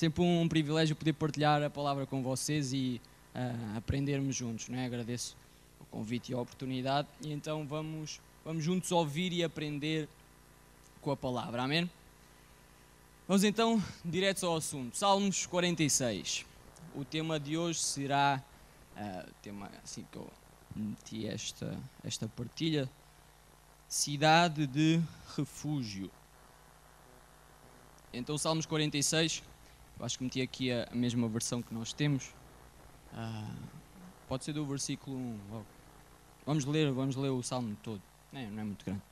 sempre um privilégio poder partilhar a palavra com vocês e uh, aprendermos juntos, não é? Agradeço o convite e a oportunidade. E então vamos, vamos juntos ouvir e aprender com a palavra, amém? Vamos então direto ao assunto. Salmos 46. O tema de hoje será, uh, tema assim que eu meti esta, esta partilha, cidade de refúgio. Então, Salmos 46, eu acho que meti aqui a, a mesma versão que nós temos. Uh, pode ser do versículo 1 logo. Vamos ler, vamos ler o salmo todo. Não é, não é muito grande.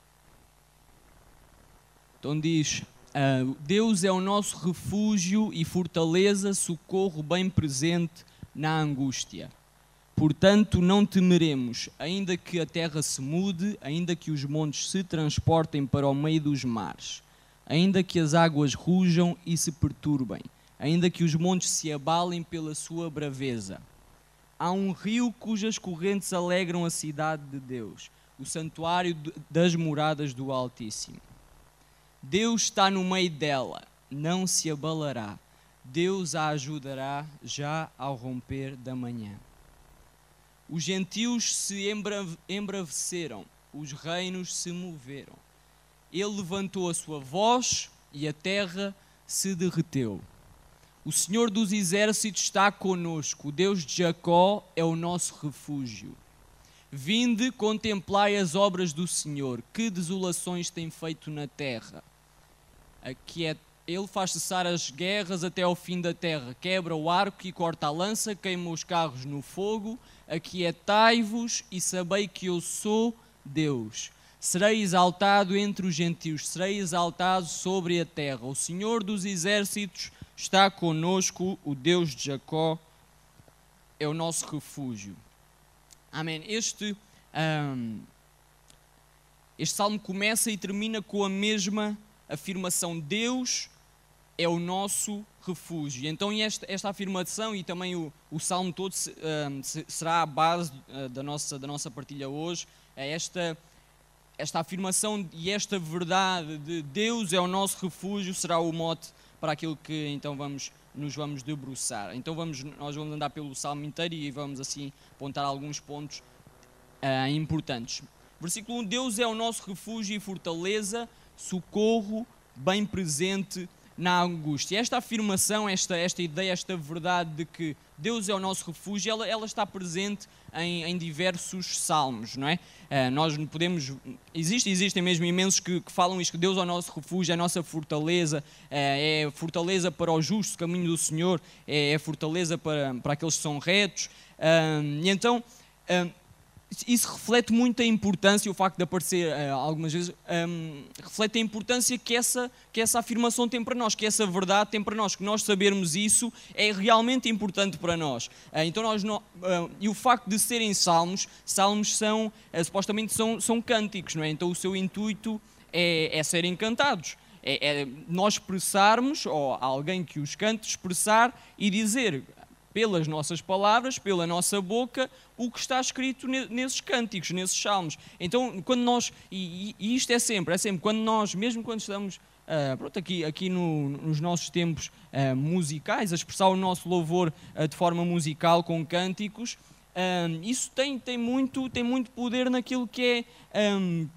Então diz: uh, Deus é o nosso refúgio e fortaleza, socorro bem presente na angústia. Portanto, não temeremos, ainda que a terra se mude, ainda que os montes se transportem para o meio dos mares, ainda que as águas rujam e se perturbem, ainda que os montes se abalem pela sua braveza. Há um rio cujas correntes alegram a cidade de Deus, o santuário das moradas do Altíssimo. Deus está no meio dela, não se abalará. Deus a ajudará já ao romper da manhã. Os gentios se embraveceram, os reinos se moveram. Ele levantou a sua voz e a terra se derreteu. O Senhor dos exércitos está conosco, o Deus de Jacó é o nosso refúgio. Vinde, contemplai as obras do Senhor, que desolações tem feito na terra. Aqui é, ele faz cessar as guerras até ao fim da terra, quebra o arco e corta a lança, queima os carros no fogo. Aquietai-vos e sabei que eu sou Deus. Serei exaltado entre os gentios, serei exaltado sobre a terra. O Senhor dos exércitos está conosco, o Deus de Jacó é o nosso refúgio. Amém. Este, um, este salmo começa e termina com a mesma afirmação: Deus é o nosso refúgio. Então, esta, esta afirmação e também o, o salmo todo um, será a base uh, da, nossa, da nossa partilha hoje. É esta, esta afirmação e esta verdade de Deus é o nosso refúgio será o mote para aquilo que então vamos nos vamos debruçar. Então vamos, nós vamos andar pelo salmo inteiro e vamos assim apontar alguns pontos uh, importantes. Versículo 1: Deus é o nosso refúgio e fortaleza, socorro bem presente na angústia. Esta afirmação, esta, esta ideia, esta verdade de que Deus é o nosso refúgio, ela, ela está presente em, em, diversos salmos, não é? Uh, nós podemos, existe, existem mesmo imensos que, que, falam isto, que Deus é o nosso refúgio, é a nossa fortaleza, uh, é fortaleza para o justo caminho do Senhor, é, é fortaleza para, para aqueles que são retos. Uh, e então, isso reflete muito a importância, o facto de aparecer uh, algumas vezes, um, reflete a importância que essa, que essa afirmação tem para nós, que essa verdade tem para nós, que nós sabermos isso é realmente importante para nós. Uh, então nós não, uh, e o facto de serem salmos, salmos são, supostamente são, são cânticos, não é? Então o seu intuito é, é serem cantados. É, é nós expressarmos, ou alguém que os cante, expressar e dizer pelas nossas palavras, pela nossa boca, o que está escrito nesses cânticos, nesses salmos. Então, quando nós, e, e isto é sempre, é sempre, quando nós, mesmo quando estamos Uh, pronto, aqui, aqui no, nos nossos tempos uh, musicais, a expressar o nosso louvor uh, de forma musical com cânticos, isso tem, tem, muito, tem muito poder naquilo que é, um,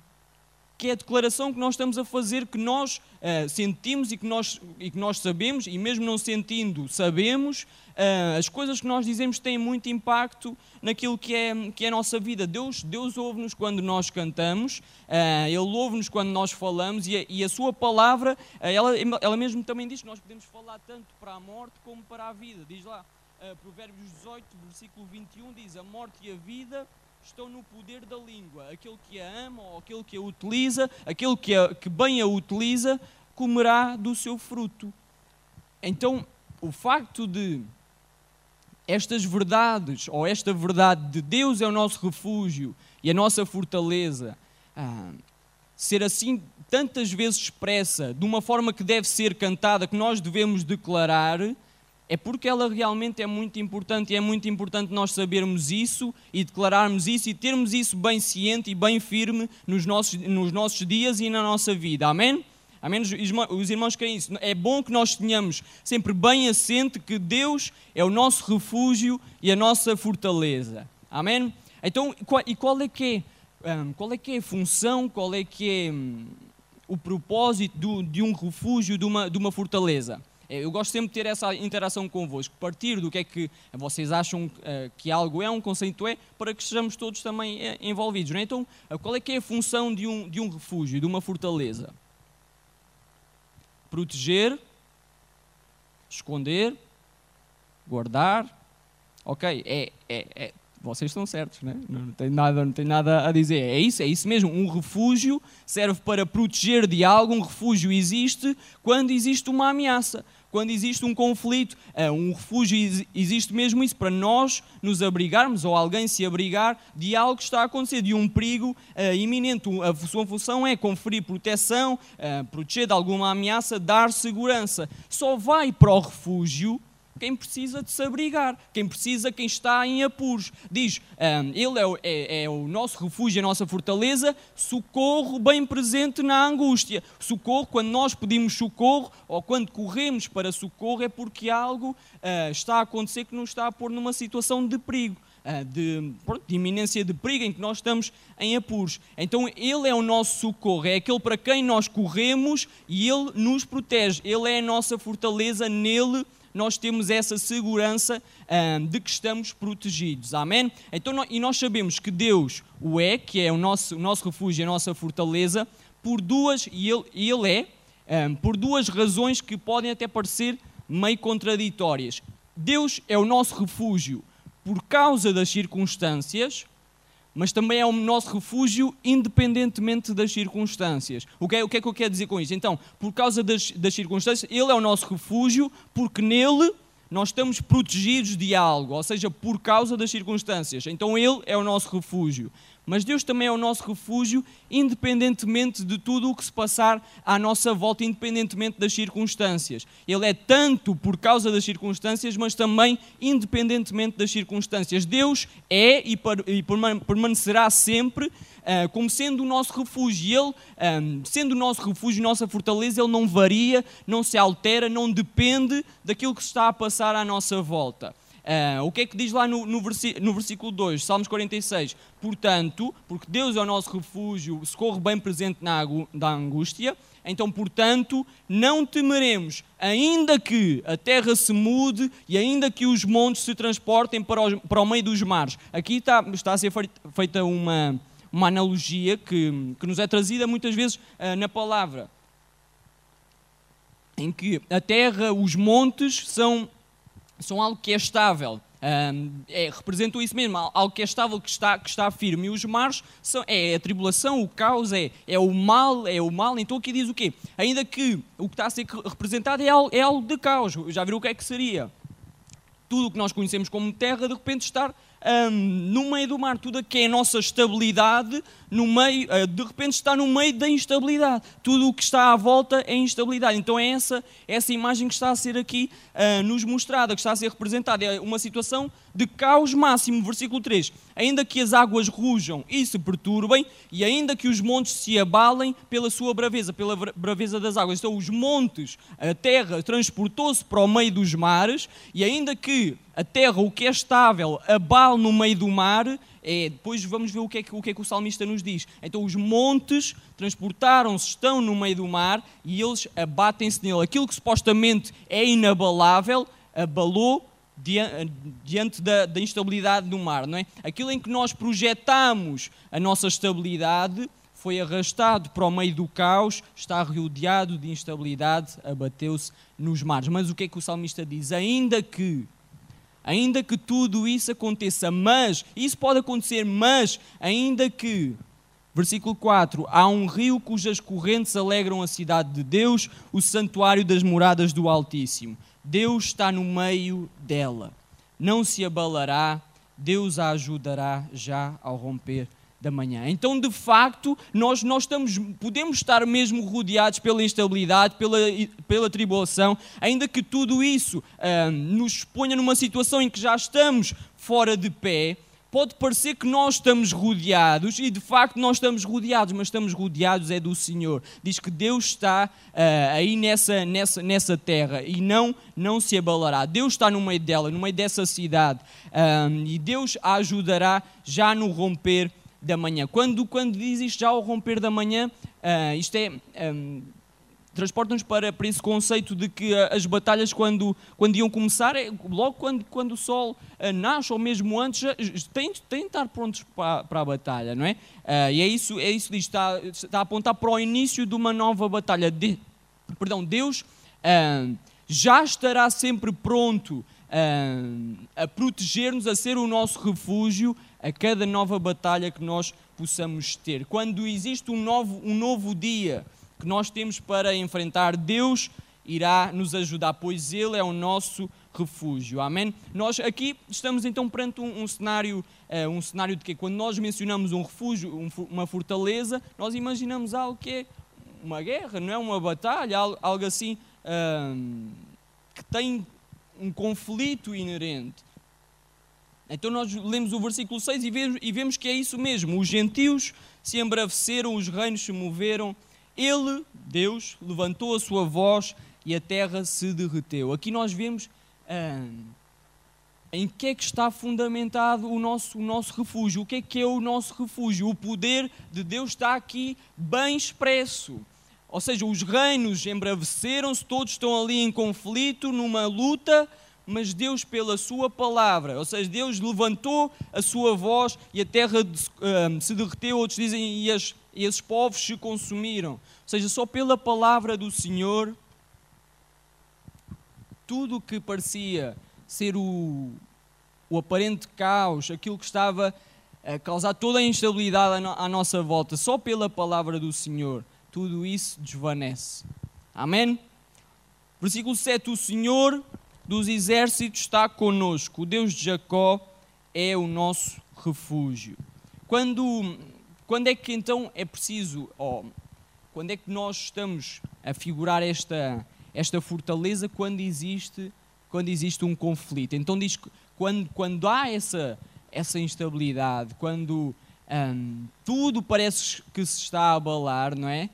que é a declaração que nós estamos a fazer, que nós uh, sentimos e que nós, e que nós sabemos, e mesmo não sentindo, sabemos, uh, as coisas que nós dizemos têm muito impacto naquilo que é, que é a nossa vida. Deus, Deus ouve-nos quando nós cantamos, uh, Ele ouve-nos quando nós falamos, e a, e a Sua palavra, ela, ela mesmo também diz que nós podemos falar tanto para a morte como para a vida. Diz lá, Provérbios 18, versículo 21, diz: A morte e a vida estão no poder da língua. Aquele que a ama ou aquele que a utiliza, aquele que, a, que bem a utiliza, comerá do seu fruto. Então, o facto de estas verdades, ou esta verdade de Deus é o nosso refúgio e a nossa fortaleza, ah, ser assim tantas vezes expressa, de uma forma que deve ser cantada, que nós devemos declarar, é porque ela realmente é muito importante e é muito importante nós sabermos isso e declararmos isso e termos isso bem ciente e bem firme nos nossos, nos nossos dias e na nossa vida. Amém? Amém? Os irmãos querem isso. É bom que nós tenhamos sempre bem assente que Deus é o nosso refúgio e a nossa fortaleza. Amém? Então, e qual é que é, um, qual é, que é a função, qual é que é um, o propósito do, de um refúgio, de uma, de uma fortaleza? É, eu gosto sempre de ter essa interação convosco, partir do que é que vocês acham uh, que algo é, um conceito é, para que sejamos todos também uh, envolvidos. É? Então, qual é que é a função de um, de um refúgio, de uma fortaleza? Proteger, esconder, guardar. Ok, é, é, é vocês estão certos, né? não, tem nada, não tem nada a dizer. É isso, é isso mesmo. Um refúgio serve para proteger de algo. Um refúgio existe quando existe uma ameaça quando existe um conflito, é, um refúgio, existe mesmo isso, para nós nos abrigarmos ou alguém se abrigar de algo que está a acontecer, de um perigo uh, iminente. A sua função é conferir proteção, uh, proteger de alguma ameaça, dar segurança. Só vai para o refúgio quem precisa de se abrigar, quem precisa, quem está em apuros. Diz, um, Ele é o, é, é o, nosso refúgio, a nossa fortaleza, socorro bem presente na angústia. Socorro, quando nós pedimos socorro ou quando corremos para socorro, é porque algo uh, está a acontecer que nos está a pôr numa situação de perigo. Uh, de, de, iminência de perigo, em que nós estamos em apuros. Então, Ele é o nosso socorro, é aquele para quem nós corremos e Ele nos protege. Ele é a nossa fortaleza, nele nós temos essa segurança de que estamos protegidos. Amém? Então, e nós sabemos que Deus o é, que é o nosso, o nosso refúgio, a nossa fortaleza, por duas, e Ele, ele é, por duas razões que podem até parecer meio contraditórias. Deus é o nosso refúgio por causa das circunstâncias, mas também é o nosso refúgio independentemente das circunstâncias. O que, é, o que é que eu quero dizer com isso? Então, por causa das, das circunstâncias, Ele é o nosso refúgio, porque nele nós estamos protegidos de algo, ou seja, por causa das circunstâncias. Então Ele é o nosso refúgio. Mas Deus também é o nosso refúgio, independentemente de tudo o que se passar à nossa volta, independentemente das circunstâncias. Ele é tanto por causa das circunstâncias, mas também independentemente das circunstâncias. Deus é e permanecerá sempre uh, como sendo o nosso refúgio. Ele, ehm, sendo o nosso refúgio, nossa fortaleza, Ele não varia, não se altera, não depende daquilo que está a passar à nossa volta. Uh, o que é que diz lá no, no, no, versículo 2, Salmos 46? Portanto, porque Deus é o nosso refúgio, socorro bem presente na, na angústia, então, portanto, não temeremos, ainda que a terra se mude e ainda que os montes se transportem para, os, para o meio dos mares. Aqui está, está a ser feita uma, uma analogia que, que nos é trazida muitas vezes uh, na palavra, em que a terra, os montes são são algo que é estável. É, representam isso mesmo, algo que é estável, que está, que está firme. E os mares são, é a tribulação, o caos, é, é o mal, é o mal. Então aqui diz o quê? Ainda que o que está a ser representado é algo, é algo de caos. Já viram o que é que seria? Tudo o que nós conhecemos como terra, de repente estar no meio do mar, tudo que é a nossa estabilidade, no meio, uh, de repente está no meio da instabilidade. Tudo o que está à volta é instabilidade. Então é essa, essa imagem que está a ser aqui uh, nos mostrada, que está a ser representada. É uma situação de caos máximo. Versículo 3. Ainda que as águas rujam e se perturbem, e ainda que os montes se abalem pela sua braveza, pela braveza das águas. Então os montes, a terra transportou-se para o meio dos mares, e ainda que a terra, o que é estável, abale no meio do mar, é, depois vamos ver o que, é que, o que é que o salmista nos diz. Então os montes transportaram-se, estão no meio do mar e eles abatem-se nele. Aquilo que supostamente é inabalável, abalou diante da, da, instabilidade do mar, não é? Aquilo em que nós projetamos a nossa estabilidade foi arrastado para o meio do caos, está rodeado de instabilidade, abateu-se nos mares. Mas o que é que o salmista diz? Ainda que ainda que tudo isso aconteça, mas, isso pode acontecer, mas, ainda que, versículo 4, há um rio cujas correntes alegram a cidade de Deus, o santuário das moradas do Altíssimo. Deus está no meio dela, não se abalará, Deus a ajudará já ao romper da manhã. Então, de facto, nós, nós estamos, podemos estar mesmo rodeados pela instabilidade, pela, pela tribulação, ainda que tudo isso uh, nos ponha numa situação em que já estamos fora de pé, pode parecer que nós estamos rodeados, e de facto nós estamos rodeados, mas estamos rodeados é do Senhor. Diz que Deus está uh, aí nessa, nessa, nessa terra e não, não se abalará. Deus está no meio dela, no meio dessa cidade, um, e Deus a ajudará já no romper da manhã. Quando, quando diz isto já ao romper da manhã, uh, isto é. Um, transporta-nos para, para esse conceito de que as batalhas, quando, quando iam começar, é logo quando, quando o sol uh, nasce, ou mesmo antes, têm, têm de estar prontos para, para a batalha, não é? Uh, e é isso, é isso diz, está, está a apontar para o início de uma nova batalha. De, perdão, Deus uh, já estará sempre pronto a proteger-nos, a ser o nosso refúgio a cada nova batalha que nós possamos ter. Quando existe um novo, um novo dia, que nós temos para enfrentar, Deus irá nos ajudar, pois Ele é o nosso refúgio. Amém? Nós aqui estamos então perante um, um cenário, uh, um cenário de que quando nós mencionamos um refúgio, um, uma fortaleza, nós imaginamos algo que é uma guerra, não é uma batalha, algo, algo assim uh, que tem um conflito inerente. Então nós lemos o versículo 6 e vemos, e vemos que é isso mesmo. Os gentios se embraveceram, os reinos se moveram ele, Deus, levantou a sua voz e a terra se derreteu. Aqui nós vemos ah, em que é que está fundamentado o nosso, o nosso refúgio. O que é que é o nosso refúgio? O poder de Deus está aqui bem expresso. Ou seja, os reinos embraveceram-se, todos estão ali em conflito, numa luta, mas Deus, pela Sua palavra, ou seja, Deus levantou a Sua voz e a terra se derreteu. Outros dizem, e as, e esses povos se consumiram. Ou seja, só pela palavra do Senhor, tudo o que parecia ser o, o aparente caos, aquilo que estava a causar toda a instabilidade à nossa volta, só pela palavra do Senhor, tudo isso desvanece. Amém? Versículo 7: O Senhor dos exércitos está conosco, o Deus de Jacó é o nosso refúgio. Quando quando é que então é preciso, oh, quando é que nós estamos a figurar esta, esta fortaleza quando existe, quando existe um conflito? Então diz que quando, quando há essa, essa instabilidade, quando hum, tudo parece que se está a abalar, não é?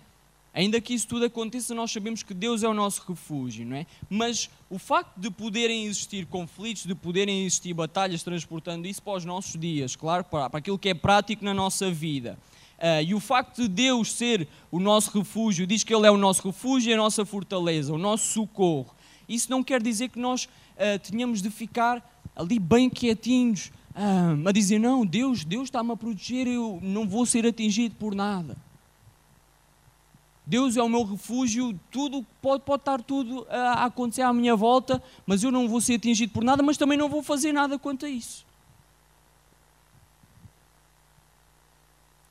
Ainda que isso tudo aconteça, nós sabemos que Deus é o nosso refúgio, não é? Mas o facto de poderem existir conflitos, de poderem existir batalhas, transportando isso para os nossos dias, claro, para, para aquilo que é prático na nossa vida. Uh, e o facto de Deus ser o nosso refúgio, diz que Ele é o nosso refúgio e a nossa fortaleza, o nosso socorro. Isso não quer dizer que nós uh, tenhamos de ficar ali bem quietinhos, uh, a dizer: Não, Deus, Deus está-me a proteger, eu não vou ser atingido por nada. Deus é o meu refúgio, tudo pode, pode estar tudo a acontecer à minha volta, mas eu não vou ser atingido por nada, mas também não vou fazer nada quanto a isso.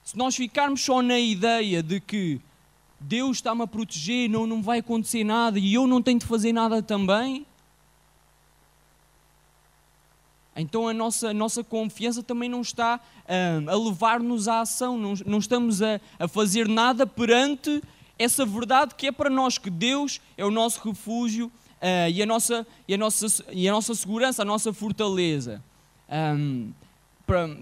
Se nós ficarmos só na ideia de que Deus está-me a proteger, não, não vai acontecer nada e eu não tenho de fazer nada também, então a nossa, a nossa confiança também não está uh, a levar-nos à ação, não, não estamos a, a fazer nada perante essa verdade que é para nós que Deus é o nosso refúgio uh, e, a nossa, e, a nossa, e a nossa segurança, a nossa fortaleza. Um, para,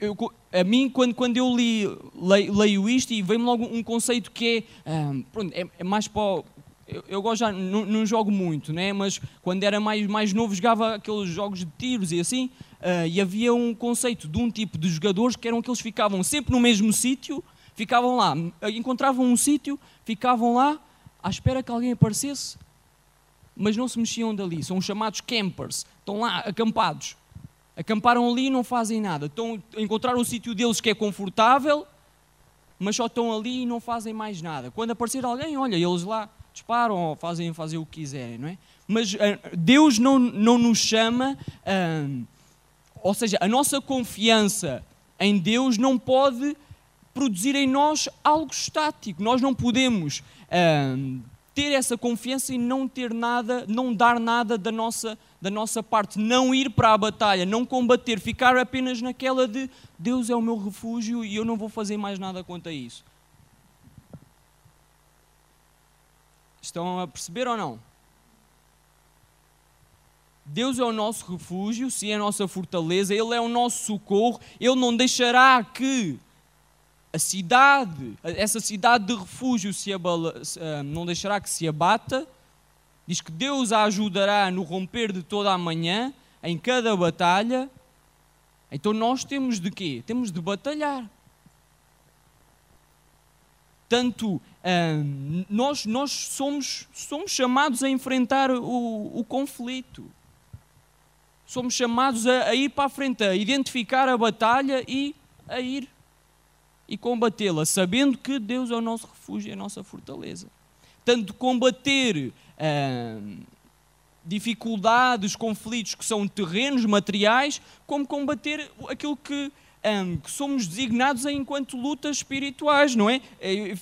eu, a mim, quando, quando eu li, leio, leio isto, e vem-me logo um conceito que é, um, pronto, é, é, mais para. Eu, eu gosto já, não, não, jogo muito, né? mas quando era mais, mais novo jogava aqueles jogos de tiros e assim, uh, e havia um conceito de um tipo de jogadores que eram que ficavam sempre no mesmo sítio ficavam lá, encontravam um sítio, ficavam lá à espera que alguém aparecesse, mas não se mexiam dali. São os chamados campers, estão lá acampados. Acamparam ali e não fazem nada. Estão a encontrar o sítio deles que é confortável, mas só estão ali e não fazem mais nada. Quando aparecer alguém, olha, eles lá disparam ou fazem, fazem o que quiserem, não é? Mas uh, Deus não, não nos chama, uh, ou seja, a nossa confiança em Deus não pode produzir em nós algo estático. Nós não podemos uh, ter essa confiança e não ter nada, não dar nada da nossa, da nossa parte, não ir para a batalha, não combater, ficar apenas naquela de Deus é o meu refúgio e eu não vou fazer mais nada quanto a isso. Estão a perceber ou não? Deus é o nosso refúgio, se é a nossa fortaleza, Ele é o nosso socorro, Ele não deixará que a cidade, essa cidade de refúgio se abala, ah, não deixará que se abata. Diz que Deus a ajudará no romper de toda a manhã, em cada batalha. Então nós temos de quê? Temos de batalhar. Tanto hum, nós, nós somos, somos chamados a enfrentar o, o conflito. Somos chamados a, a ir para a frente, a identificar a batalha e a ir e combatê-la, sabendo que Deus é o nosso refúgio e a nossa fortaleza. Tanto combater hum, dificuldades, conflitos que são terrenos materiais, como combater aquilo que um, que somos designados enquanto lutas espirituais, não é?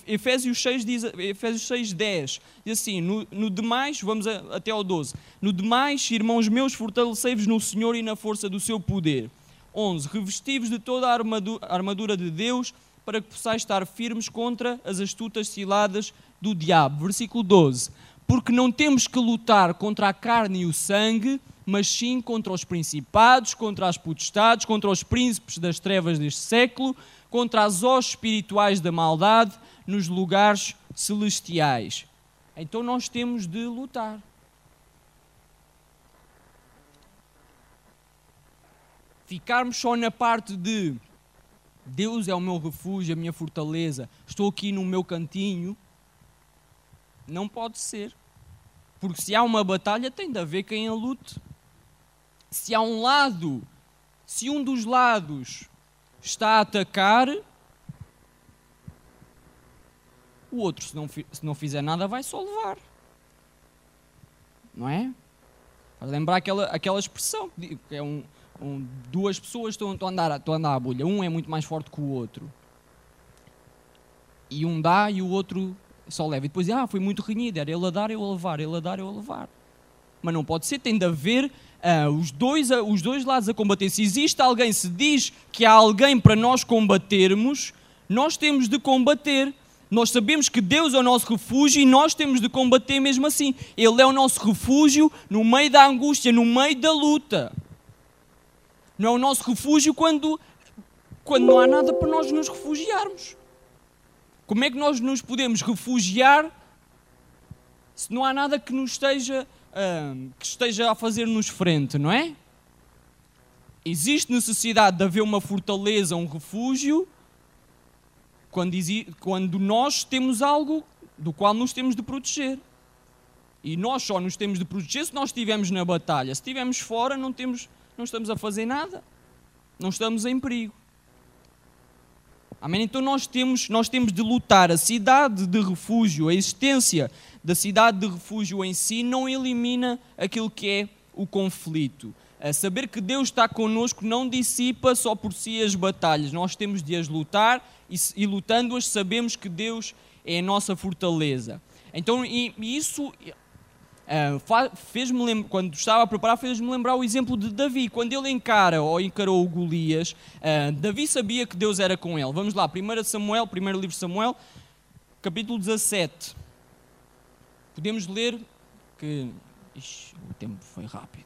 Efésios 6, diz, Efésios 6 10, diz assim, no, no demais, vamos a, até ao 12, no demais, irmãos meus, fortalecei-vos no Senhor e na força do seu poder. 11, revesti-vos de toda a armadura de Deus, para que possais estar firmes contra as astutas ciladas do diabo. Versículo 12, porque não temos que lutar contra a carne e o sangue, mas sim contra os principados, contra as potestades, contra os príncipes das trevas deste século, contra as hostes espirituais da maldade nos lugares celestiais. Então nós temos de lutar. Ficarmos só na parte de Deus é o meu refúgio, a minha fortaleza, estou aqui no meu cantinho, não pode ser. Porque se há uma batalha, tem de haver quem a lute se há um lado, se um dos lados está a atacar, o outro, se não, se não fizer nada, vai só levar. Não é? Faz lembrar aquela, aquela expressão, que é um, um, duas pessoas estão, estão, a andar, estão a andar à bolha. Um é muito mais forte que o outro. E um dá e o outro só leva. E depois, ah, foi muito renhido. Era ele a dar, eu a levar. Ele a dar, eu a levar. Mas não pode ser. Tem de haver uh, os, dois, os dois lados a combater. Se existe alguém, se diz que há alguém para nós combatermos, nós temos de combater. Nós sabemos que Deus é o nosso refúgio e nós temos de combater mesmo assim. Ele é o nosso refúgio no meio da angústia, no meio da luta. Não é o nosso refúgio quando, quando não há nada para nós nos refugiarmos. Como é que nós nos podemos refugiar se não há nada que nos esteja que esteja a fazer-nos frente, não é? Existe necessidade de haver uma fortaleza, um refúgio, quando, quando nós temos algo do qual nos temos de proteger. E nós só nos temos de proteger se nós estivermos na batalha. Se estivermos fora, não, temos, não estamos a fazer nada. Não estamos em perigo. Amém? Então nós temos, nós temos de lutar. A cidade de refúgio, a existência da cidade de refúgio em si não elimina aquilo que é o conflito. A saber que Deus está connosco não dissipa só por si as batalhas. Nós temos de as lutar e, e lutando-as sabemos que Deus é a nossa fortaleza. Então, e, e isso uh, fez-me lembrar, quando estava a preparar, fez-me lembrar o exemplo de Davi. Quando ele encara ou encarou o Golias, uh, Davi sabia que Deus era com ele. Vamos lá, 1 Samuel, primeiro livro de Samuel, capítulo 17. Podemos ler que. Ixi, o tempo foi rápido.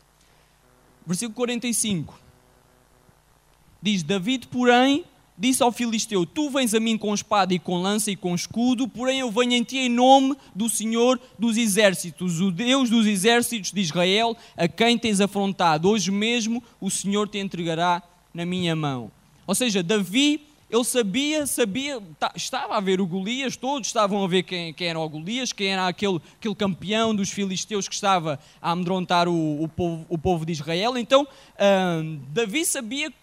Versículo 45. Diz: David, porém, disse ao filisteu: Tu vens a mim com espada e com lança e com escudo, porém eu venho em ti em nome do Senhor dos exércitos, o Deus dos exércitos de Israel, a quem tens afrontado. Hoje mesmo o Senhor te entregará na minha mão. Ou seja, Davi ele sabia, sabia, tá, estava a ver o Golias, todos estavam a ver quem, quem era o Golias, quem era aquele, aquele campeão dos filisteus que estava a amedrontar o, o, povo, o povo de Israel. Então, hum, Davi sabia que,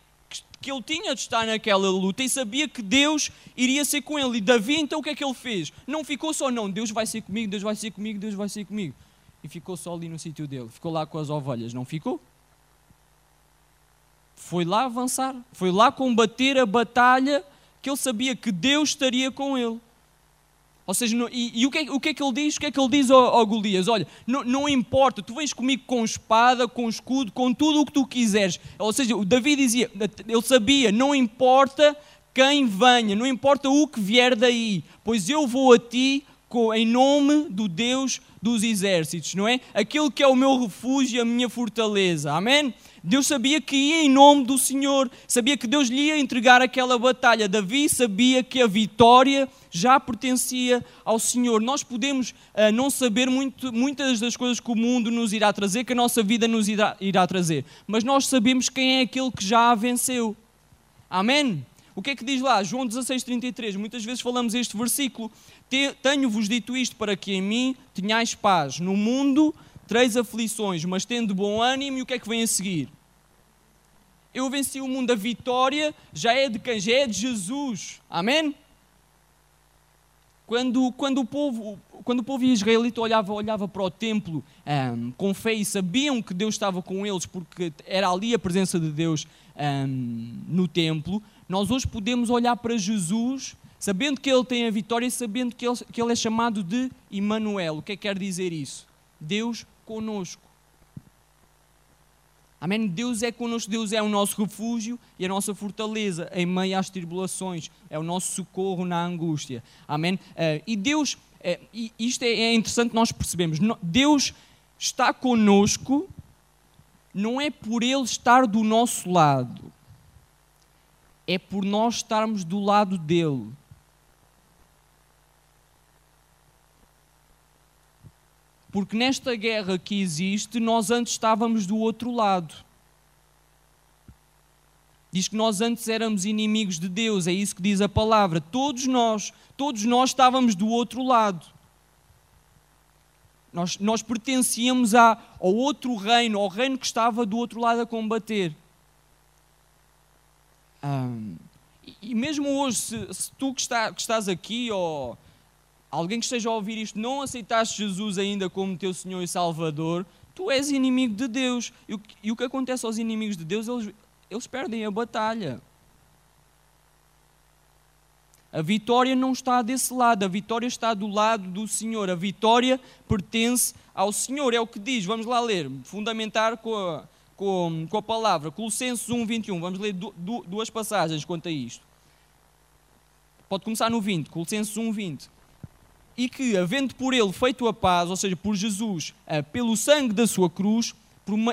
que ele tinha de estar naquela luta e sabia que Deus iria ser com ele. E Davi, então, o que é que ele fez? Não ficou só, não, Deus vai ser comigo, Deus vai ser comigo, Deus vai ser comigo. E ficou só ali no sítio dele, ficou lá com as ovelhas, não ficou? foi lá avançar, foi lá combater a batalha que ele sabia que Deus estaria com ele. Ou seja, e, e o, que é, o, que é, que ele diz? O que é que ele diz ao, ao Golias? Olha, não, não, importa, tu vens comigo com espada, com escudo, com tudo o que tu quiseres. Ou seja, o Davi dizia, ele sabia, não importa quem venha, não importa o que vier daí, pois eu vou a ti em nome do Deus dos exércitos, não é? Aquele que é o meu refúgio e a minha fortaleza. Amém? Deus sabia que ia em nome do Senhor, sabia que Deus lhe ia entregar aquela batalha. Davi sabia que a vitória já pertencia ao Senhor. Nós podemos uh, não saber muito, muitas das coisas que o mundo nos irá trazer, que a nossa vida nos irá, irá trazer, mas nós sabemos quem é aquele que já a venceu. Amém? O que é que diz lá? João 16,33. Muitas vezes falamos este versículo. Tenho-vos dito isto para que em mim tenhais paz. No mundo três aflições, mas tendo bom ânimo, e o que é que vem a seguir? Eu venci o mundo, a vitória já é de quem? Já é de Jesus. Amém? Quando, quando, o povo, quando o povo israelita olhava, olhava para o templo um, com fé e sabiam que Deus estava com eles, porque era ali a presença de Deus um, no templo, nós hoje podemos olhar para Jesus, sabendo que Ele tem a vitória e sabendo que Ele, que ele é chamado de Emmanuel. O que é que quer dizer isso? Deus conosco. Amém? Deus é conosco, Deus é o nosso refúgio e a nossa fortaleza em meio às tribulações, é o nosso socorro na angústia. Amém? Uh, e Deus, uh, e isto é, é interessante nós percebemos, Deus está conosco, não é por Ele estar do nosso lado, é por nós estarmos do lado dele. Porque nesta guerra que existe, nós antes estávamos do outro lado. Diz que nós antes éramos inimigos de Deus, é isso que diz a palavra. Todos nós, todos nós estávamos do outro lado. Nós, nós pertencíamos a, ao outro reino, ao reino que estava do outro lado a combater. e mesmo hoje, se, se tu que, está, que estás aqui, ou alguém que esteja a ouvir isto, não aceitaste Jesus ainda como teu Senhor e Salvador, tu és inimigo de Deus. E o, e o que acontece aos inimigos de Deus, eles, eles perdem a batalha. A vitória não está desse lado, a vitória está do lado do Senhor. A vitória pertence ao Senhor, é o que diz. Vamos lá ler, fundamentar com a, com, com a palavra. Colossenses 1, 21. Vamos ler du, du, duas passagens quanto a isto. Pode começar no 20, Colossenses 1, 20 e que, havendo por ele feito a paz, ou seja, por Jesus, eh, pelo sangue da sua cruz,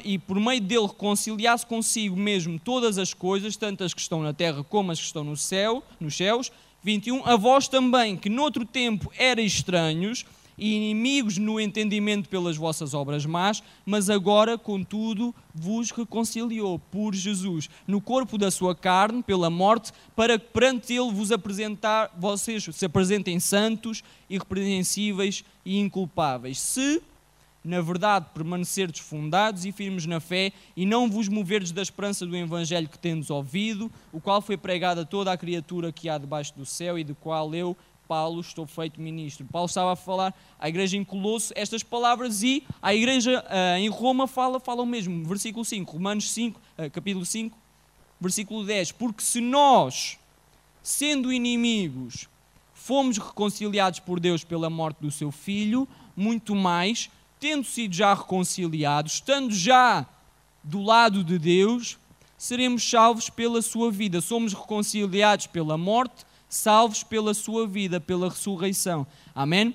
e por meio dele reconciliasse consigo mesmo todas as coisas, tanto as que estão na terra como as que estão no céu, nos céus. 21. A vós também, que noutro tempo erais estranhos e inimigos no entendimento pelas vossas obras más, mas agora, contudo, vos reconciliou por Jesus, no corpo da sua carne, pela morte, para que perante ele vos apresentar, vocês se apresentem santos, irrepreensíveis e inculpáveis. Se na verdade, permanecerdes fundados e firmes na fé, e não vos moverdes da esperança do Evangelho que tendes ouvido, o qual foi pregado a toda a criatura que há debaixo do céu e do qual eu, Paulo, estou feito ministro. Paulo estava a falar à igreja em Colosso estas palavras e a igreja uh, em Roma fala, fala o mesmo. Versículo 5, Romanos 5, uh, capítulo 5, versículo 10. Porque se nós, sendo inimigos, fomos reconciliados por Deus pela morte do seu filho, muito mais, tendo sido já reconciliados, estando já do lado de Deus, seremos salvos pela sua vida. Somos reconciliados pela morte salvos pela sua vida, pela ressurreição. Amém?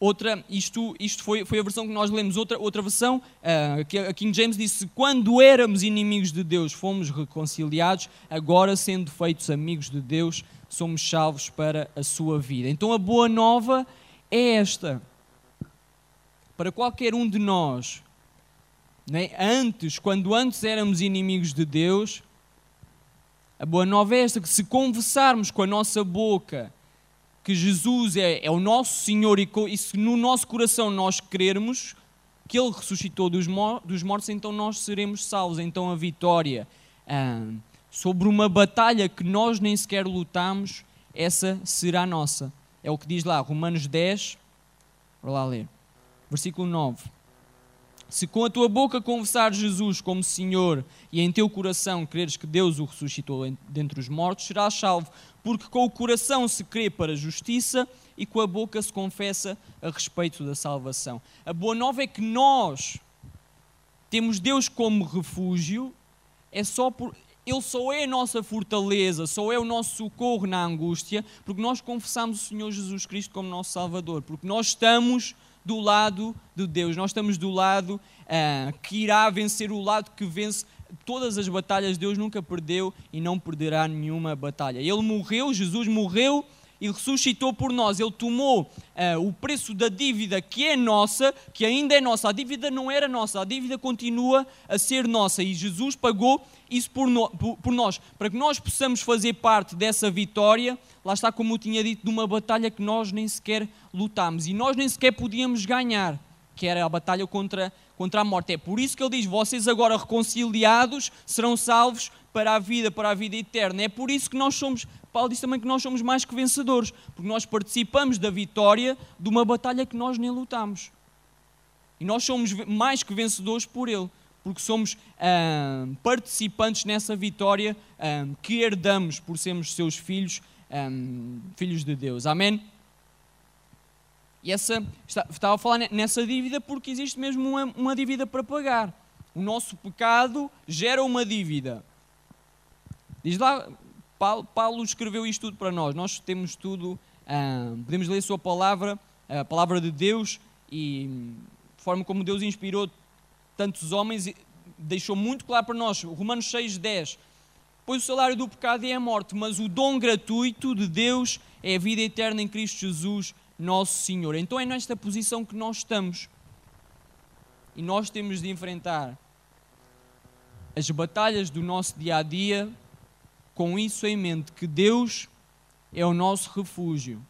Outra, isto, isto foi, foi a versão que nós lemos. Outra, outra versão, uh, que a King James disse: Quando éramos inimigos de Deus, fomos reconciliados, agora, sendo feitos amigos de Deus, somos salvos para a sua vida. Então, a boa nova é esta. Para qualquer um de nós, né? antes, quando antes éramos inimigos de Deus, a boa nova é esta: que se confessarmos com a nossa boca que Jesus é, é o nosso Senhor e, e, se no nosso coração nós crermos que Ele ressuscitou dos, dos mortos, então nós seremos salvos. Então a vitória ah, sobre uma batalha que nós nem sequer lutamos, essa será nossa. É o que diz lá, Romanos 10, para lá ler, versículo 9. Se com a tua boca confessares Jesus como Senhor e em teu coração creres que Deus o ressuscitou dentre os mortos, serás salvo, porque com o coração se crê para a justiça e com a boca se confessa a respeito da salvação. A boa nova é que nós temos Deus como refúgio, é só por Ele só é a nossa fortaleza, só é o nosso socorro na angústia, porque nós confessamos o Senhor Jesus Cristo como nosso Salvador, porque nós estamos do lado de Deus, nós estamos do lado ah, que irá vencer, o lado que vence todas as batalhas. Deus nunca perdeu e não perderá nenhuma batalha. Ele morreu, Jesus morreu e ressuscitou por nós. Ele tomou uh, o preço da dívida que é nossa, que ainda é nossa. A dívida não era nossa, a dívida continua a ser nossa. E Jesus pagou isso por, no, por, por nós, para que nós possamos fazer parte dessa vitória. Lá está, como eu tinha dito, de uma batalha que nós nem sequer lutámos e nós nem sequer podíamos ganhar, que era a batalha contra, contra a morte. É por isso que ele diz: vocês agora reconciliados serão salvos para a vida, para a vida eterna. É por isso que nós somos Paulo diz também que nós somos mais que vencedores, porque nós participamos da vitória de uma batalha que nós nem lutamos. E nós somos mais que vencedores por Ele, porque somos ah, participantes nessa vitória ah, que herdamos por sermos seus filhos, ah, filhos de Deus. Amém? E essa, estava a falar nessa dívida porque existe mesmo uma, uma dívida para pagar. O nosso pecado gera uma dívida. Diz lá, Paulo, Paulo escreveu isto tudo para nós. Nós temos tudo, ah, podemos ler a sua palavra, a palavra de Deus, e a forma como Deus inspirou tantos homens, deixou muito claro para nós. Romanos 6, 10. Pois o salário do pecado é a morte, mas o dom gratuito de Deus é a vida eterna em Cristo Jesus, nosso Senhor. Então é nesta posição que nós estamos. E nós temos de enfrentar as batalhas do nosso dia a dia com isso em mente, que Deus é o nosso refúgio.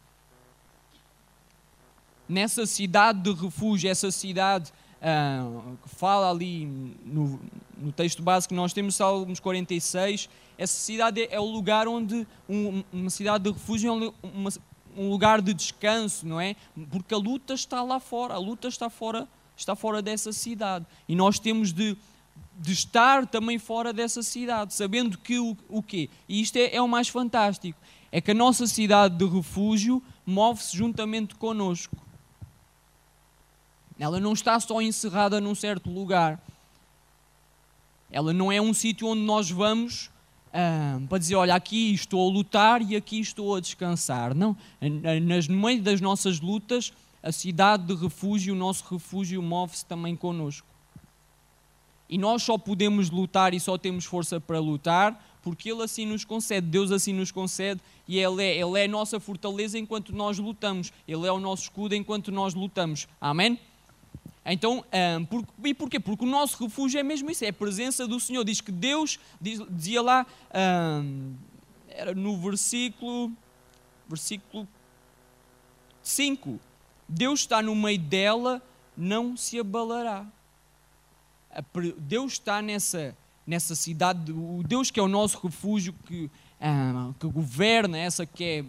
Nessa cidade de refúgio, essa cidade ah, que fala ali no, no, texto básico que nós temos, Salmos 46, essa cidade é, o lugar onde, um, uma cidade de refúgio é uma, um lugar de descanso, não é? Porque a luta está lá fora, a luta está fora, está fora dessa cidade. E nós temos de de estar também fora dessa cidade, sabendo que o, o quê? E isto é, é o mais fantástico, é que a nossa cidade de refúgio move-se juntamente conosco. Ela não está só encerrada num certo lugar. Ela não é um sítio onde nós vamos ah, para dizer, olha, aqui estou a lutar e aqui estou a descansar. Não, nas, no meio das nossas lutas, a cidade de refúgio, o nosso refúgio move-se também conosco. E nós só podemos lutar e só temos força para lutar porque Ele assim nos concede, Deus assim nos concede e Ele é, Ele é a nossa fortaleza enquanto nós lutamos, Ele é o nosso escudo enquanto nós lutamos. Amém? Então, um, por, e porquê? Porque o nosso refúgio é mesmo isso, é a presença do Senhor. Diz que Deus, diz, dizia lá, um, era no versículo, versículo 5, Deus está no meio dela, não se abalará. Deus está nessa, nessa cidade, o Deus que é o nosso refúgio, que, ah, que governa essa que é.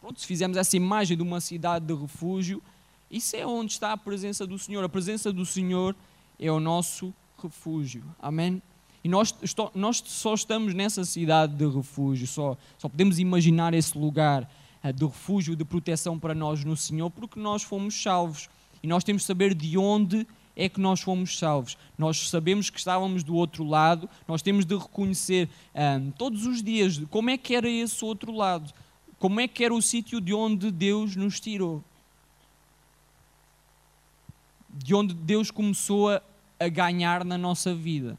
Pronto, se fizermos essa imagem de uma cidade de refúgio, isso é onde está a presença do Senhor. A presença do Senhor é o nosso refúgio. Amém? E nós, nós só estamos nessa cidade de refúgio, só, só podemos imaginar esse lugar ah, de refúgio, de proteção para nós no Senhor, porque nós fomos salvos. E nós temos de saber de onde é que nós fomos salvos. Nós sabemos que estávamos do outro lado, nós temos de reconhecer todos os dias como é que era esse outro lado, como é que era o sítio de onde Deus nos tirou. De onde Deus começou a, a ganhar na nossa vida.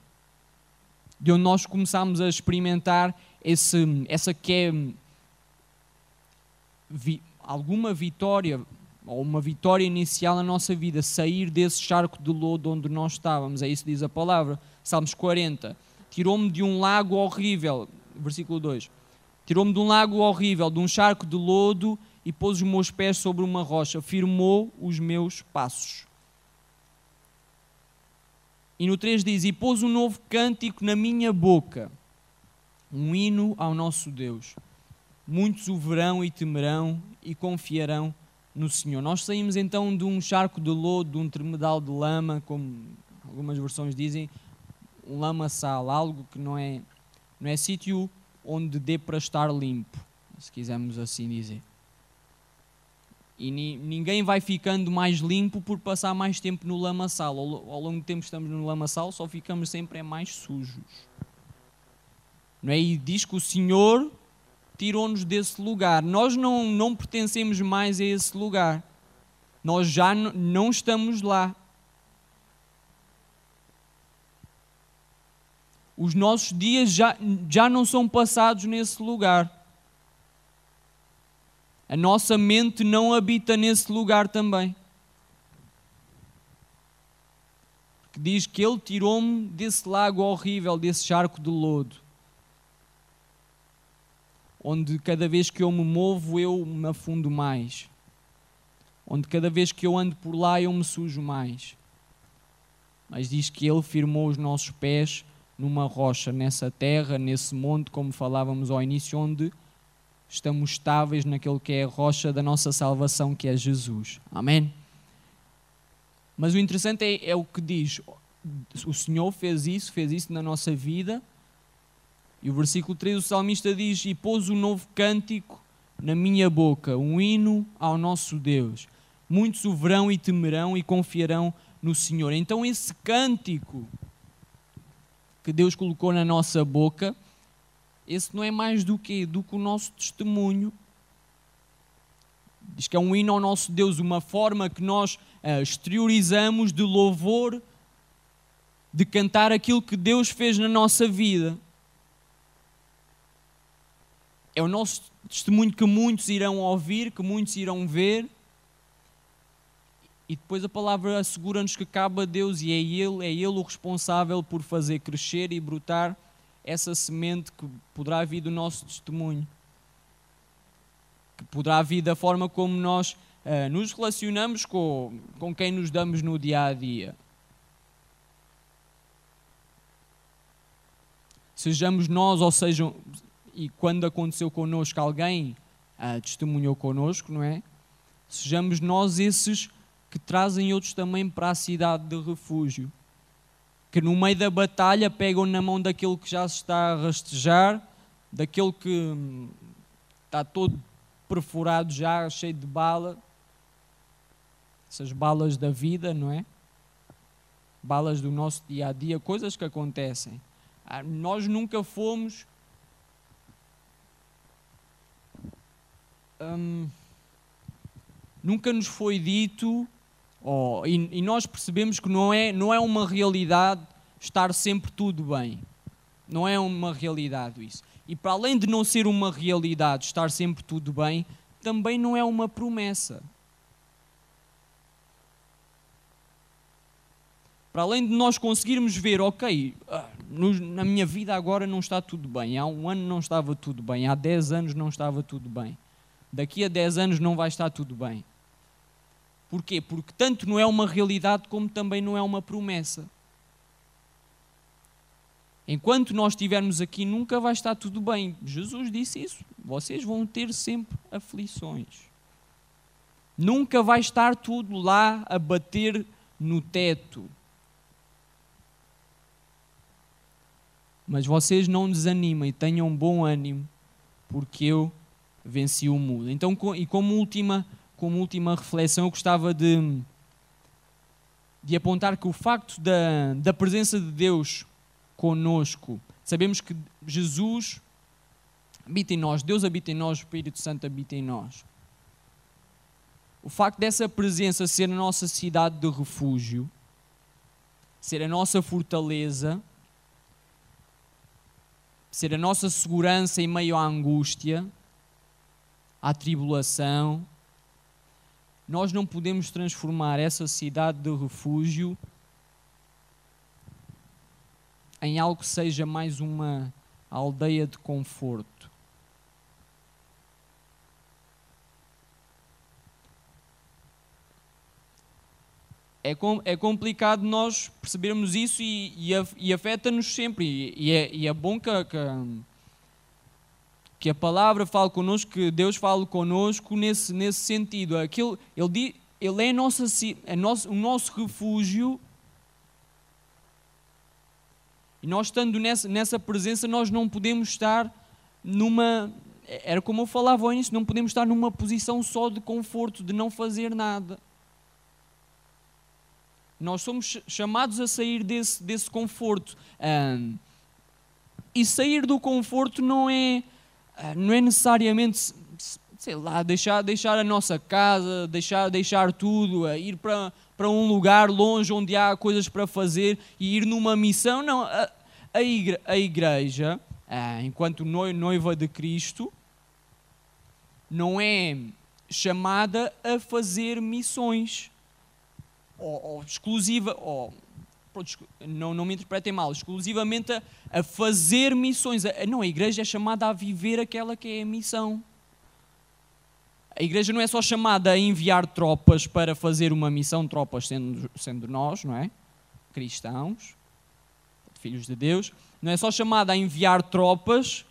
De onde nós começámos a experimentar esse, essa que é vi, alguma vitória ou uma vitória inicial na nossa vida, sair desse charco de lodo onde nós estávamos. É isso que diz a palavra. Salmos 40. Tirou-me de um lago horrível, versículo 2. Tirou-me de um lago horrível, de um charco de lodo e pôs os meus pés sobre uma rocha, firmou os meus passos. E no 3 diz: E pôs um novo cântico na minha boca, um hino ao nosso Deus. Muitos o verão e temerão e confiarão no Senhor. Nós saímos então de um charco de lodo, de um tremedal de lama, como algumas versões dizem, um lamaçal, algo que não é, não é sítio onde dê para estar limpo, se quisermos assim dizer. E ni, ninguém vai ficando mais limpo por passar mais tempo no lamaçal. Ao, ao longo do tempo que estamos no lamaçal, só ficamos sempre é mais sujos. Não é? E diz que o Senhor tirou-nos desse lugar. Nós não, não pertencemos mais a esse lugar. Nós já não estamos lá. Os nossos dias já, já não são passados nesse lugar. A nossa mente não habita nesse lugar também. Que diz que Ele tirou-me desse lago horrível, desse charco de lodo onde cada vez que eu me movo eu me afundo mais, onde cada vez que eu ando por lá eu me sujo mais. Mas diz que Ele firmou os nossos pés numa rocha, nessa terra, nesse monte, como falávamos ao início, onde estamos estáveis naquele que é a rocha da nossa salvação, que é Jesus. Amém? Mas o interessante é, é o que diz: o Senhor fez isso, fez isso na nossa vida e o versículo 3, o salmista diz: E pôs um novo cântico na minha boca, um hino ao nosso Deus. Muitos o verão e temerão e confiarão no Senhor. Então, esse cântico que Deus colocou na nossa boca, esse não é mais do que do que o nosso testemunho. Diz que é um hino ao nosso Deus, uma forma que nós uh, exteriorizamos de louvor, de cantar aquilo que Deus fez na nossa vida é o nosso testemunho que muitos irão ouvir, que muitos irão ver. E depois a palavra assegura-nos que cabe a Deus e é Ele, é Ele o responsável por fazer crescer e brotar essa semente que poderá vir do nosso testemunho. Que poderá vir da forma como nós uh, nos relacionamos com, com quem nos damos no dia a dia. Sejamos nós, ou sejam, e quando aconteceu connosco alguém uh, testemunhou connosco, não é? Sejamos nós esses que trazem outros também para a cidade de refúgio. Que no meio da batalha pegam na mão daquele que já se está a rastejar, daquele que hum, está todo perfurado já, cheio de bala. Essas balas da vida, não é? Balas do nosso dia a dia, coisas que acontecem. Ah, nós nunca fomos hum, nunca nos foi dito, oh, e, e, nós percebemos que não é, não é uma realidade estar sempre tudo bem. Não é uma realidade isso. E para além de não ser uma realidade estar sempre tudo bem, também não é uma promessa. Para além de nós conseguirmos ver, ok, ah, na minha vida agora não está tudo bem, há um ano não estava tudo bem, há dez anos não estava tudo bem daqui a 10 anos não vai estar tudo bem. Porquê? Porque tanto não é uma realidade como também não é uma promessa. Enquanto nós estivermos aqui, nunca vai estar tudo bem. Jesus disse isso. Vocês vão ter sempre aflições. Nunca vai estar tudo lá a bater no teto. Mas vocês não desanimem, tenham bom ânimo, porque eu venci o mundo. Então, e como última, como última reflexão, eu gostava de, de apontar que o facto da, da presença de Deus conosco, sabemos que Jesus habita em nós, Deus habita em nós, o Espírito Santo habita em nós. O facto dessa presença ser a nossa cidade de refúgio, ser a nossa fortaleza, ser a nossa segurança em meio à angústia, à tribulação. Nós não podemos transformar essa cidade de refúgio em algo que seja mais uma aldeia de conforto. É, com, é complicado nós percebermos isso e, e, e afeta-nos sempre. E, e, é, e é bom que, que que a palavra fale connosco, que Deus fale connosco nesse, nesse sentido. Aquilo, ele, ele é, nossa, é nosso, o nosso refúgio. E nós estando nessa, nessa presença, nós não podemos estar numa. Era como eu falava início, não podemos estar numa posição só de conforto, de não fazer nada. Nós somos chamados a sair desse, desse conforto. Um, E sair do conforto não é, não é necessariamente, sei lá, deixar, deixar a nossa casa, deixar, deixar tudo, ir para, para um lugar longe onde há coisas para fazer e ir numa missão. Não, a, a, igre, a igreja, ah, enquanto noiva de Cristo, não é chamada a fazer missões. Ou, ou exclusiva, ou, não, não me interpretem mal, exclusivamente a, a fazer missões. A, não, a igreja é chamada a viver aquela que é a missão. A igreja não é só chamada a enviar tropas para fazer uma missão, tropas sendo, sendo nós, não é? Cristãos, filhos de Deus. Não é só chamada a enviar tropas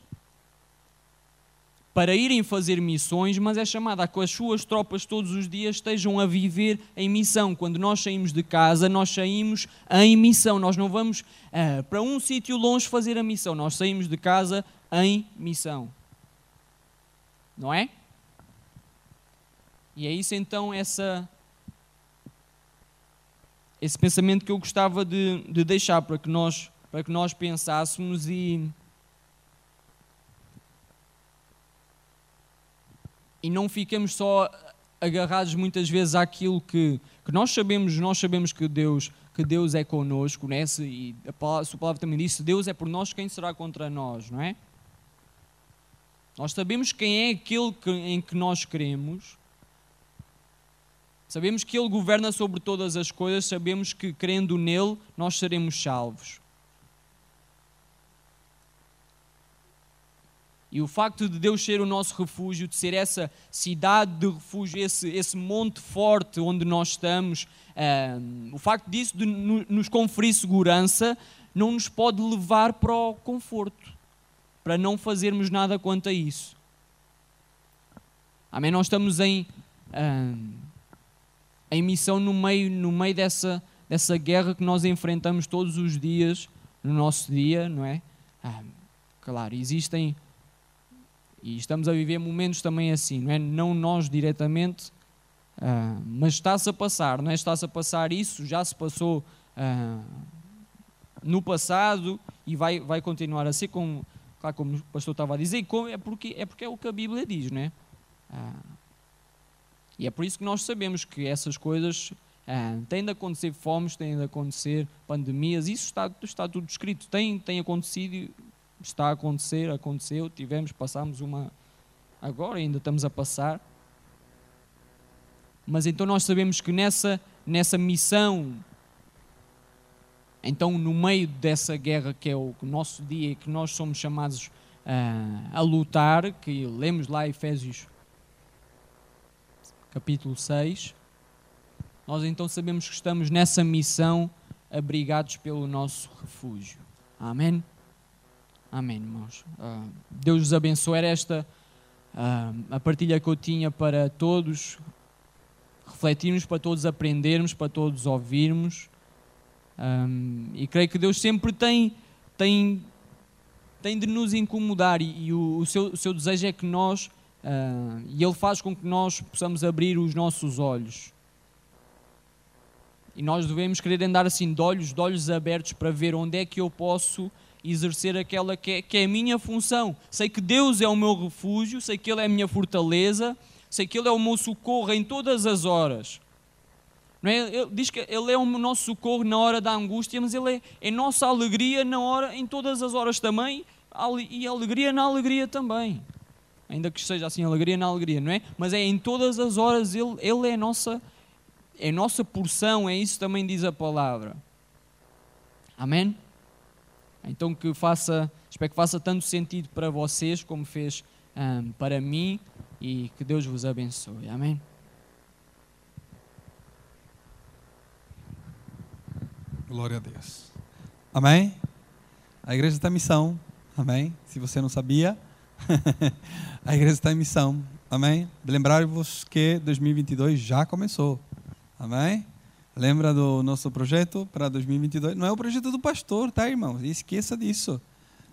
para irem fazer missões, mas é chamada a que as suas tropas todos os dias estejam a viver em missão. Quando nós saímos de casa, nós saímos em missão. Nós não vamos uh, para um sítio longe fazer a missão, nós saímos de casa em missão. Não é? E é isso então, essa, esse pensamento que eu gostava de, de deixar para que nós, para que nós pensássemos e e não fiquemos só agarrados muitas vezes àquilo que, que nós sabemos, nós sabemos que Deus, que Deus é conosco, né? E a palavra, a palavra também disse, Deus é por nós, quem será contra nós, não é? Nós sabemos quem é aquele que, em que nós queremos, sabemos que Ele governa sobre todas as coisas, sabemos que crendo nele nós seremos salvos. E o facto de Deus ser o nosso refúgio, de ser essa cidade de refúgio, esse, esse monte forte onde nós estamos, um, o facto disso de nos conferir segurança, não nos pode levar para o conforto, para não fazermos nada quanto a isso. Amém? Nós estamos em, um, em missão no meio, no meio dessa, dessa guerra que nós enfrentamos todos os dias, no nosso dia, não é? Um, claro, existem e estamos a viver momentos também assim, não é? Não nós diretamente, uh, mas está-se a passar, não é? Está-se a passar isso, já se passou uh, no passado e vai, vai continuar a ser, como, claro, como o pastor estava a dizer, é porque, é porque é o que a Bíblia diz, não é? Uh, e é por isso que nós sabemos que essas coisas uh, têm de acontecer fomes, têm de acontecer pandemias, isso está, está tudo escrito, tem, tem acontecido está a acontecer, aconteceu, tivemos, passamos uma. Agora ainda estamos a passar. Mas então nós sabemos que nessa, nessa missão, então no meio dessa guerra que é o nosso dia, que nós somos chamados uh, a lutar, que lemos lá Efésios capítulo 6, nós então sabemos que estamos nessa missão abrigados pelo nosso refúgio. Amém? Amém, irmãos. Uh, Deus os abençoe. Era esta uh, a partilha que eu tinha para todos refletirmos, para todos aprendermos, para todos ouvirmos. Um, e creio que Deus sempre tem, tem, tem de nos incomodar e, e o, o, seu, o seu desejo é que nós, uh, e Ele faz com que nós possamos abrir os nossos olhos. E nós devemos querer andar assim, de olhos, de olhos abertos, para ver onde é que eu posso exercer aquela que é, que é a minha função. Sei que Deus é o meu refúgio, sei que Ele é a minha fortaleza, sei que Ele é o meu socorro em todas as horas. Não é? Ele diz que Ele é o nosso socorro na hora da angústia, mas Ele é, é nossa alegria na hora, em todas as horas também, e alegria na alegria também. Ainda que seja assim, alegria na alegria, não é? Mas é em todas as horas, Ele, ele é a nossa, é a nossa porção, é isso também diz a palavra. Amém? Então que faça, espero que faça tanto sentido para vocês como fez um, para mim e que Deus vos abençoe. Amém. Glória a Deus. Amém? A igreja está em missão. Amém? Se você não sabia, a igreja está em missão. Amém? Lembrar-vos que 2022 já começou. Amém? Lembra do nosso projeto para 2022? Não é o projeto do pastor, tá, irmão? Esqueça disso.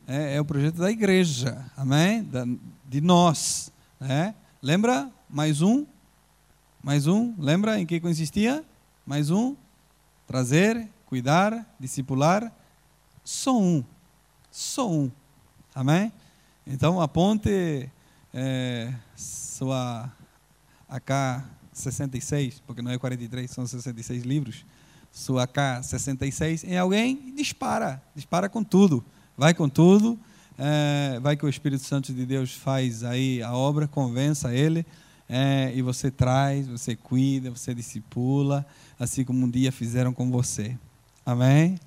É, é o projeto da igreja, amém? Da, de nós. Né? Lembra? Mais um? Mais um? Lembra em que consistia? Mais um? Trazer, cuidar, discipular. Só um. Só um. Amém? Então aponte é, sua AK-66, porque não é 43, são 66 livros. Sua AK-66 em alguém e dispara. Dispara com tudo. Vai com tudo. É, vai que o Espírito Santo de Deus faz aí a obra, convença ele. É, e você traz, você cuida, você discipula, assim como um dia fizeram com você. Amém?